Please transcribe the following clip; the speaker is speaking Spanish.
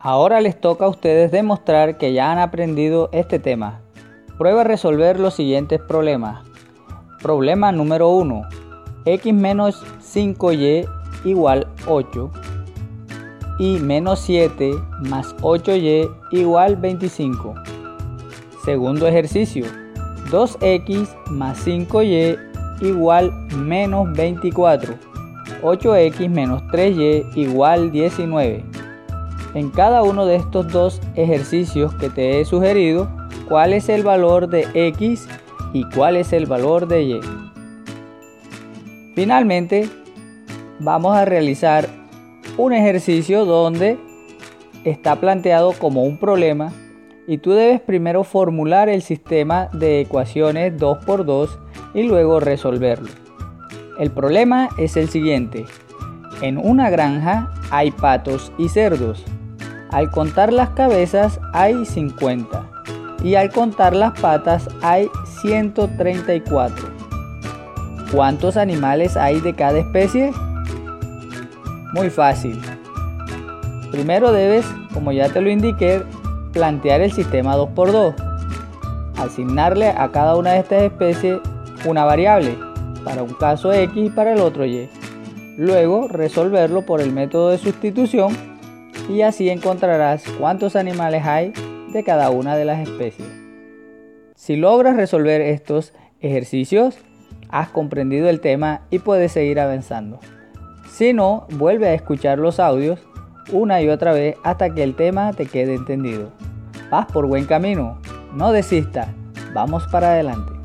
Ahora les toca a ustedes demostrar que ya han aprendido este tema. Prueba a resolver los siguientes problemas. Problema número 1. x menos 5y igual 8 y menos 7 más 8y igual 25. Segundo ejercicio. 2x más 5y igual menos 24. 8x menos 3y igual 19. En cada uno de estos dos ejercicios que te he sugerido, cuál es el valor de x y cuál es el valor de y. Finalmente, vamos a realizar un ejercicio donde está planteado como un problema y tú debes primero formular el sistema de ecuaciones 2x2 y luego resolverlo. El problema es el siguiente. En una granja hay patos y cerdos. Al contar las cabezas hay 50 y al contar las patas hay 134. ¿Cuántos animales hay de cada especie? Muy fácil. Primero debes, como ya te lo indiqué, plantear el sistema 2x2. Asignarle a cada una de estas especies una variable, para un caso X y para el otro Y. Luego resolverlo por el método de sustitución y así encontrarás cuántos animales hay de cada una de las especies. Si logras resolver estos ejercicios, has comprendido el tema y puedes seguir avanzando. Si no, vuelve a escuchar los audios una y otra vez hasta que el tema te quede entendido. Vas por buen camino, no desistas, vamos para adelante.